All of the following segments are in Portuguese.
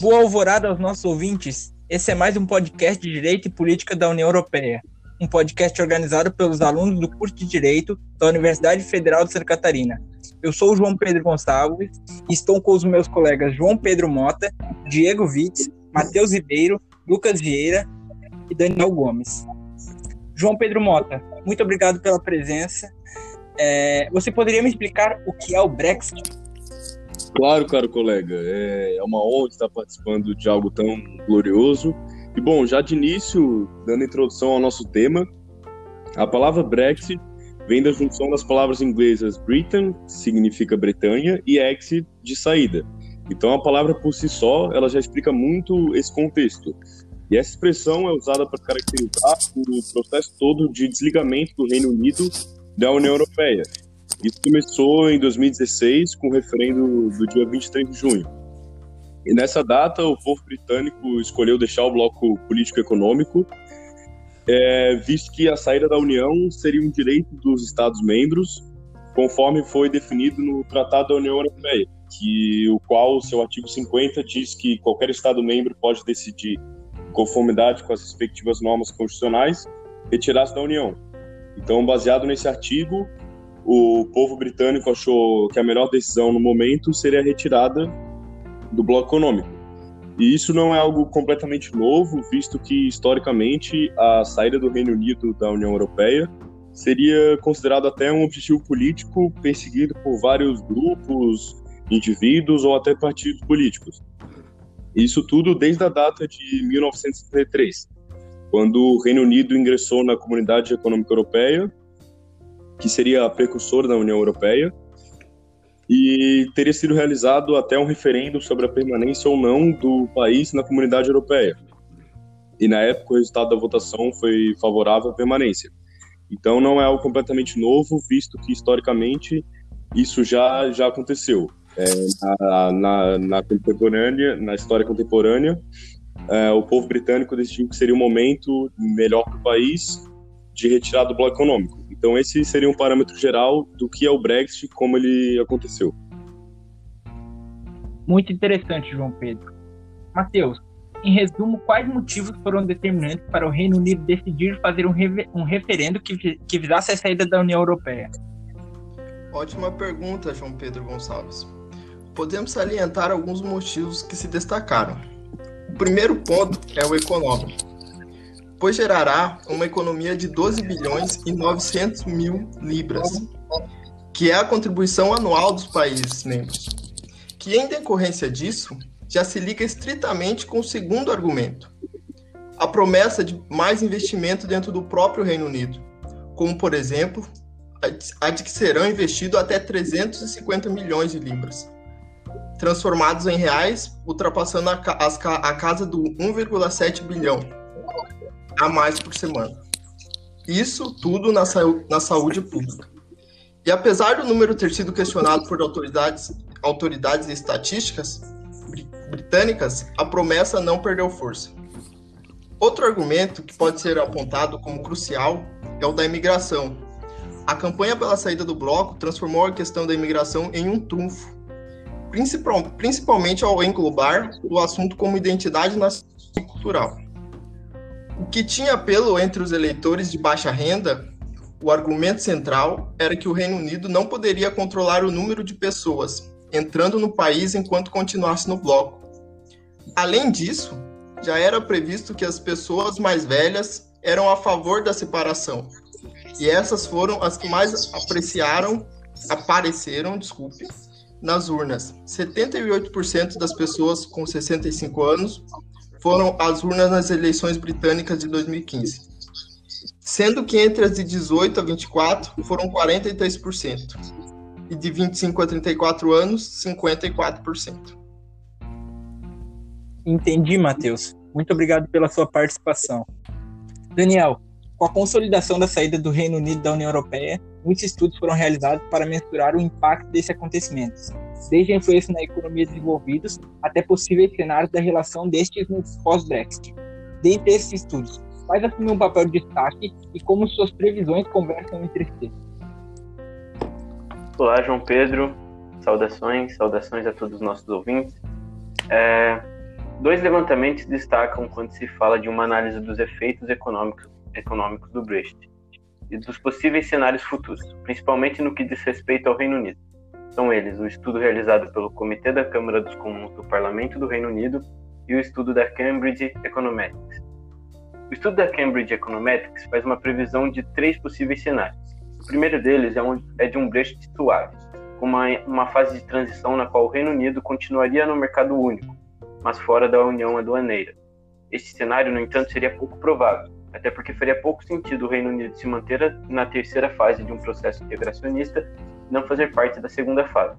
Boa alvorada aos nossos ouvintes. Esse é mais um podcast de Direito e Política da União Europeia, um podcast organizado pelos alunos do curso de Direito da Universidade Federal de Santa Catarina. Eu sou o João Pedro Gonçalves e estou com os meus colegas João Pedro Mota, Diego Vitz, Matheus Ribeiro, Lucas Vieira e Daniel Gomes. João Pedro Mota, muito obrigado pela presença. É, você poderia me explicar o que é o Brexit? Claro, caro colega. É, é uma honra estar participando de algo tão glorioso. E bom, já de início, dando introdução ao nosso tema, a palavra Brexit vem da junção das palavras inglesas Britain, que significa Bretanha, e exit, de saída. Então a palavra por si só, ela já explica muito esse contexto. E essa expressão é usada para caracterizar o processo todo de desligamento do Reino Unido da União Europeia. Isso começou em 2016 com o referendo do dia 23 de junho. E nessa data, o povo britânico escolheu deixar o bloco político-econômico, é, visto que a saída da União seria um direito dos Estados-membros, conforme foi definido no Tratado da União Europeia, que o qual seu artigo 50 diz que qualquer Estado-membro pode decidir, conformidade com as respectivas normas constitucionais, retirar-se da União. Então, baseado nesse artigo, o povo britânico achou que a melhor decisão no momento seria a retirada do bloco econômico. E isso não é algo completamente novo, visto que, historicamente, a saída do Reino Unido da União Europeia seria considerado até um objetivo político perseguido por vários grupos, indivíduos ou até partidos políticos. Isso tudo desde a data de 1973, quando o Reino Unido ingressou na Comunidade Econômica Europeia que seria a precursora da União Europeia, e teria sido realizado até um referendo sobre a permanência ou não do país na comunidade europeia. E na época o resultado da votação foi favorável à permanência. Então não é algo completamente novo, visto que historicamente isso já já aconteceu. É, na, na, na, contemporânea, na história contemporânea, é, o povo britânico decidiu que seria o um momento melhor para o país de retirar do bloco econômico. Então esse seria um parâmetro geral do que é o Brexit, como ele aconteceu. Muito interessante, João Pedro. Matheus, em resumo, quais motivos foram determinantes para o Reino Unido decidir fazer um, um referendo que, que visasse a saída da União Europeia? Ótima pergunta, João Pedro Gonçalves. Podemos salientar alguns motivos que se destacaram. O primeiro ponto é o econômico pois gerará uma economia de 12 bilhões e 900 mil libras, que é a contribuição anual dos países membros, que em decorrência disso já se liga estritamente com o segundo argumento, a promessa de mais investimento dentro do próprio Reino Unido, como por exemplo a de que serão investidos até 350 milhões de libras, transformados em reais, ultrapassando a, a casa do 1,7 bilhão a mais por semana. Isso tudo na, na saúde pública. E apesar do número ter sido questionado por autoridades, autoridades estatísticas britânicas, a promessa não perdeu força. Outro argumento que pode ser apontado como crucial é o da imigração. A campanha pela saída do bloco transformou a questão da imigração em um trunfo, principalmente ao englobar o assunto como identidade nacional e cultural. O que tinha apelo entre os eleitores de baixa renda, o argumento central era que o Reino Unido não poderia controlar o número de pessoas entrando no país enquanto continuasse no bloco. Além disso, já era previsto que as pessoas mais velhas eram a favor da separação. E essas foram as que mais apreciaram, apareceram, desculpe, nas urnas. 78% das pessoas com 65 anos foram as urnas nas eleições britânicas de 2015, sendo que entre as de 18 a 24 foram 43%, e de 25 a 34 anos, 54%. Entendi, Matheus. Muito obrigado pela sua participação. Daniel, com a consolidação da saída do Reino Unido da União Europeia, muitos estudos foram realizados para mensurar o impacto desses acontecimentos desde influência na economia desenvolvidos até possíveis cenários da relação destes no pós-Brexit. Dentre esses estudos, quais assumiu um papel de destaque e como suas previsões conversam entre si? Olá, João Pedro. Saudações, saudações a todos os nossos ouvintes. É, Dois levantamentos destacam quando se fala de uma análise dos efeitos econômicos, econômicos do Brexit e dos possíveis cenários futuros, principalmente no que diz respeito ao Reino Unido. São eles o estudo realizado pelo Comitê da Câmara dos Comuns do Parlamento do Reino Unido e o estudo da Cambridge Econometrics. O estudo da Cambridge Econometrics faz uma previsão de três possíveis cenários. O primeiro deles é, um, é de um Brexit suave, com uma, uma fase de transição na qual o Reino Unido continuaria no mercado único, mas fora da União Aduaneira. Este cenário, no entanto, seria pouco provável, até porque faria pouco sentido o Reino Unido se manter na terceira fase de um processo integracionista não fazer parte da segunda fase.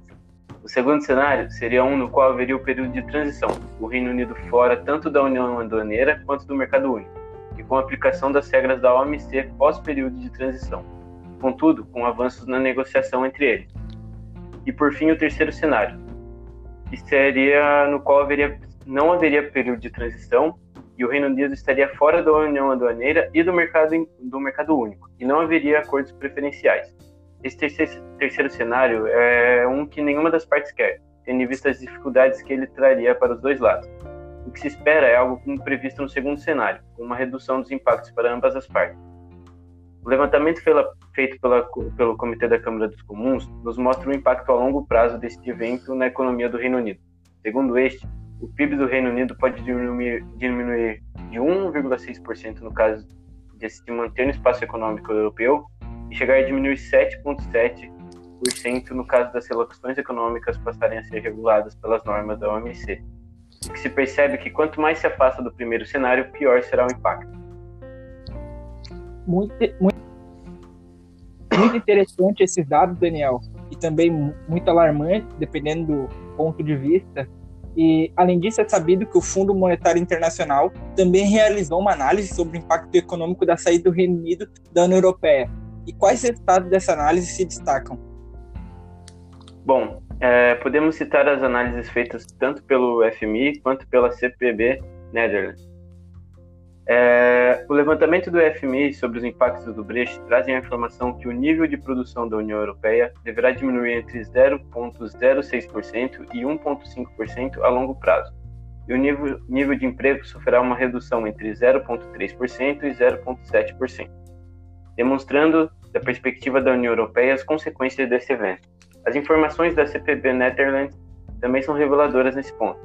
O segundo cenário seria um no qual haveria o período de transição, o Reino Unido fora tanto da União Aduaneira quanto do Mercado Único, e com a aplicação das regras da OMC pós-período de transição, contudo, com avanços na negociação entre eles. E por fim, o terceiro cenário, que seria no qual haveria, não haveria período de transição e o Reino Unido estaria fora da União Aduaneira e do mercado, do mercado único, e não haveria acordos preferenciais. Esse terceiro, terceiro cenário é um que nenhuma das partes quer, tendo em vista as dificuldades que ele traria para os dois lados. O que se espera é algo como previsto no segundo cenário, com uma redução dos impactos para ambas as partes. O levantamento feito pela, pelo Comitê da Câmara dos Comuns nos mostra o impacto a longo prazo deste evento na economia do Reino Unido. Segundo este, o PIB do Reino Unido pode diminuir, diminuir de 1,6% no caso de se manter no espaço econômico europeu e chegar a diminuir 7,7% no caso das relações econômicas passarem a ser reguladas pelas normas da OMC. O que se percebe que quanto mais se afasta do primeiro cenário, pior será o impacto. Muito, muito, muito interessante esses dados, Daniel, e também muito alarmante, dependendo do ponto de vista, e, além disso, é sabido que o Fundo Monetário Internacional também realizou uma análise sobre o impacto econômico da saída do Reino Unido da União Europeia. E quais resultados dessa análise se destacam? Bom, é, podemos citar as análises feitas tanto pelo FMI quanto pela CPB Netherlands. É, o levantamento do FMI sobre os impactos do Brexit trazem a informação que o nível de produção da União Europeia deverá diminuir entre 0,06% e 1,5% a longo prazo, e o nível, nível de emprego sofrerá uma redução entre 0,3% e 0,7%, demonstrando, da perspectiva da União Europeia, as consequências desse evento. As informações da CPB Netherlands também são reveladoras nesse ponto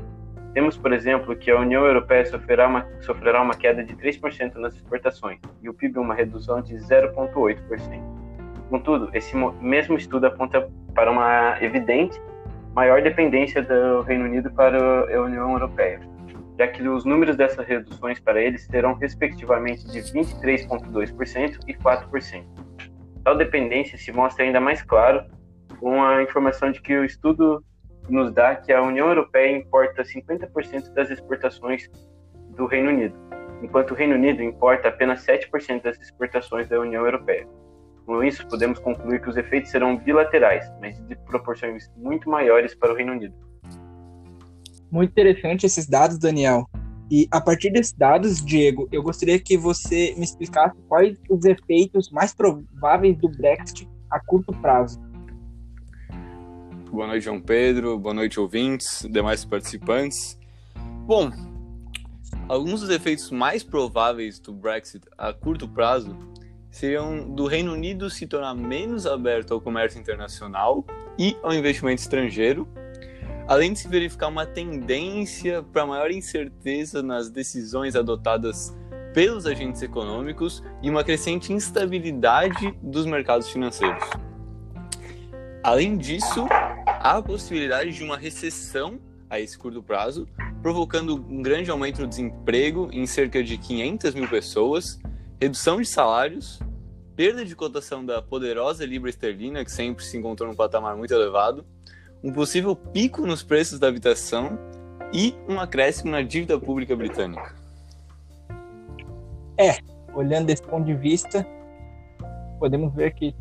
temos, por exemplo, que a União Europeia sofrerá uma, sofrerá uma queda de 3% nas exportações e o PIB uma redução de 0,8%. Contudo, esse mesmo estudo aponta para uma evidente maior dependência do Reino Unido para a União Europeia, já que os números dessas reduções para eles serão respectivamente de 23,2% e 4%. Tal dependência se mostra ainda mais claro com a informação de que o estudo nos dá que a União Europeia importa 50% das exportações do Reino Unido, enquanto o Reino Unido importa apenas 7% das exportações da União Europeia. Com isso, podemos concluir que os efeitos serão bilaterais, mas de proporções muito maiores para o Reino Unido. Muito interessante esses dados, Daniel. E a partir desses dados, Diego, eu gostaria que você me explicasse quais os efeitos mais prováveis do Brexit a curto prazo. Boa noite, João Pedro. Boa noite, ouvintes, demais participantes. Bom, alguns dos efeitos mais prováveis do Brexit a curto prazo seriam do Reino Unido se tornar menos aberto ao comércio internacional e ao investimento estrangeiro, além de se verificar uma tendência para maior incerteza nas decisões adotadas pelos agentes econômicos e uma crescente instabilidade dos mercados financeiros. Além disso, há a possibilidade de uma recessão a esse curto prazo, provocando um grande aumento no desemprego em cerca de 500 mil pessoas, redução de salários, perda de cotação da poderosa libra esterlina, que sempre se encontrou num patamar muito elevado, um possível pico nos preços da habitação e um acréscimo na dívida pública britânica. É, olhando desse ponto de vista, podemos ver que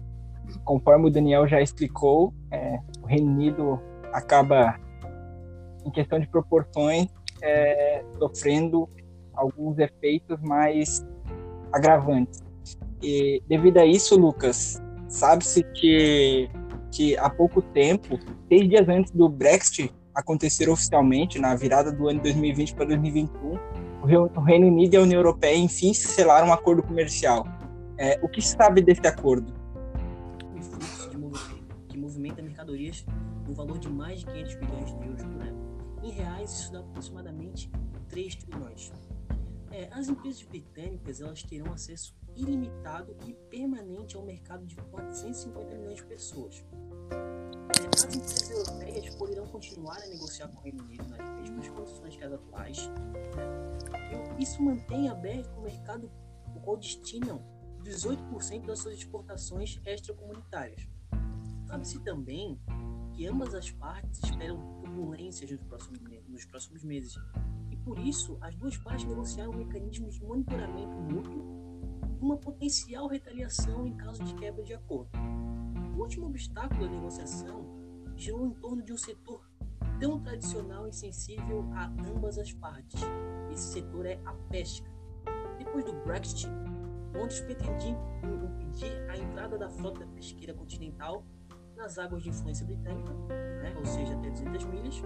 conforme o Daniel já explicou, é, o Reino Unido acaba, em questão de proporções, é, sofrendo alguns efeitos mais agravantes. E devido a isso, Lucas, sabe-se que, que há pouco tempo, seis dias antes do Brexit, acontecer oficialmente na virada do ano 2020 para 2021, o Reino Unido e a União Europeia enfim selaram um acordo comercial. É, o que se sabe desse acordo? O fluxo de movimento, movimenta mercadorias no valor de mais de 500 bilhões de euros por ano. Em reais, isso dá aproximadamente 3 trilhões. É, as empresas britânicas elas terão acesso ilimitado e permanente ao mercado de 450 milhões de pessoas. As empresas europeias poderão continuar a negociar com o Reino Unido nas mesmas condições que as atuais. Né? Isso mantém aberto o mercado o qual destinam 18% das suas exportações extracomunitárias. Sabe-se também que ambas as partes esperam turbulências nos próximos, nos próximos meses. E por isso, as duas partes negociaram mecanismos de monitoramento mútuo uma potencial retaliação em caso de quebra de acordo. O último obstáculo da negociação girou em torno de um setor tão tradicional e sensível a ambas as partes. Esse setor é a pesca. Depois do Brexit, Londres pretendia impedir a entrada da frota pesqueira continental nas águas de influência britânica, né, ou seja, até 200 milhas,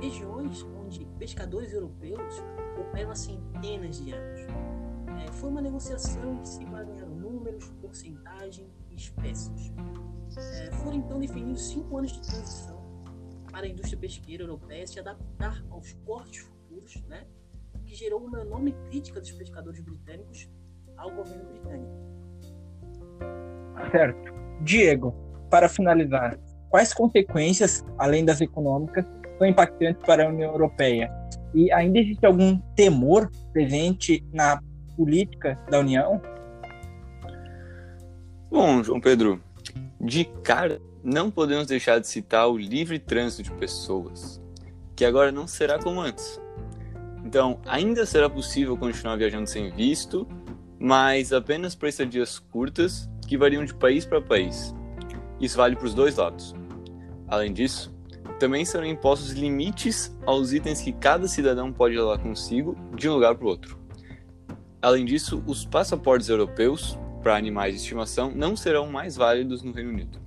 regiões onde pescadores europeus operam há centenas de anos. É, foi uma negociação em que se barganharam números, porcentagem e espécies. É, foram então definidos cinco anos de transição para a indústria pesqueira europeia se adaptar aos cortes futuros, né, que gerou uma enorme crítica dos pescadores britânicos ao governo britânico. Certo. Diego, para finalizar, quais consequências, além das econômicas, são impactantes para a União Europeia? E ainda existe algum temor presente na política da União? Bom, João Pedro, de cara, não podemos deixar de citar o livre trânsito de pessoas, que agora não será como antes. Então, ainda será possível continuar viajando sem visto, mas apenas para estadias curtas que variam de país para país. Isso vale para os dois lados. Além disso, também serão impostos limites aos itens que cada cidadão pode levar consigo de um lugar para o outro. Além disso, os passaportes europeus para animais de estimação não serão mais válidos no Reino Unido.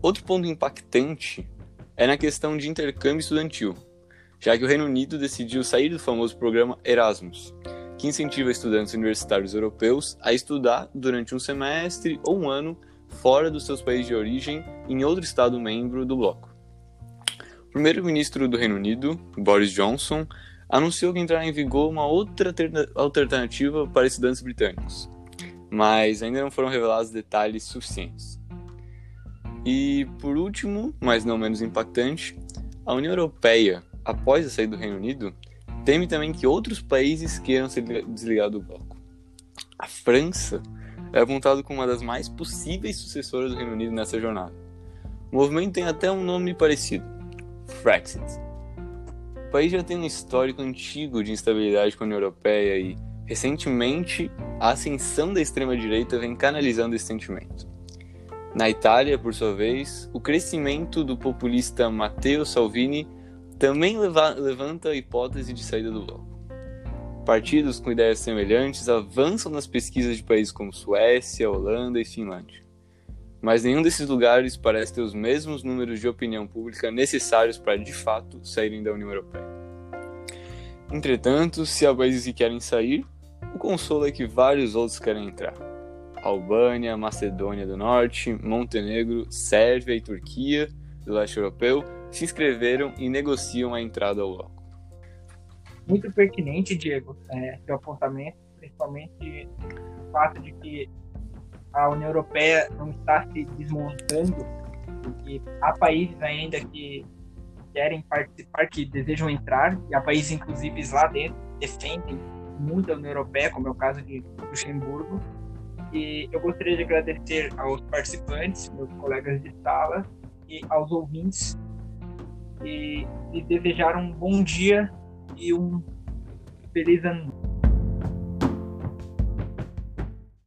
Outro ponto impactante é na questão de intercâmbio estudantil, já que o Reino Unido decidiu sair do famoso programa Erasmus, que incentiva estudantes universitários europeus a estudar durante um semestre ou um ano fora dos seus países de origem em outro Estado membro do bloco. O primeiro-ministro do Reino Unido, Boris Johnson, anunciou que entrará em vigor uma outra alternativa para estudantes britânicos, mas ainda não foram revelados detalhes suficientes. E por último, mas não menos impactante, a União Europeia, após a saída do Reino Unido, teme também que outros países queiram se desligar do bloco. A França é apontado como uma das mais possíveis sucessoras do Reino Unido nessa jornada. O movimento tem até um nome parecido: Frexit o país já tem um histórico antigo de instabilidade com a União Europeia e, recentemente, a ascensão da extrema-direita vem canalizando esse sentimento. Na Itália, por sua vez, o crescimento do populista Matteo Salvini também leva levanta a hipótese de saída do bloco. Partidos com ideias semelhantes avançam nas pesquisas de países como Suécia, Holanda e Finlândia mas nenhum desses lugares parece ter os mesmos números de opinião pública necessários para de fato saírem da União Europeia. Entretanto, se há países que querem sair, o consolo é que vários outros querem entrar. Albânia, Macedônia do Norte, Montenegro, Sérvia e Turquia, do leste europeu, se inscreveram e negociam a entrada ao bloco. Muito pertinente, Diego, é, seu apontamento, principalmente o fato de que a União Europeia não está se desmontando, porque há países ainda que querem participar, que desejam entrar, e há países, inclusive, lá dentro, defendem muito a União Europeia, como é o caso de Luxemburgo. E eu gostaria de agradecer aos participantes, meus colegas de sala, e aos ouvintes, e, e desejar um bom dia e um feliz ano.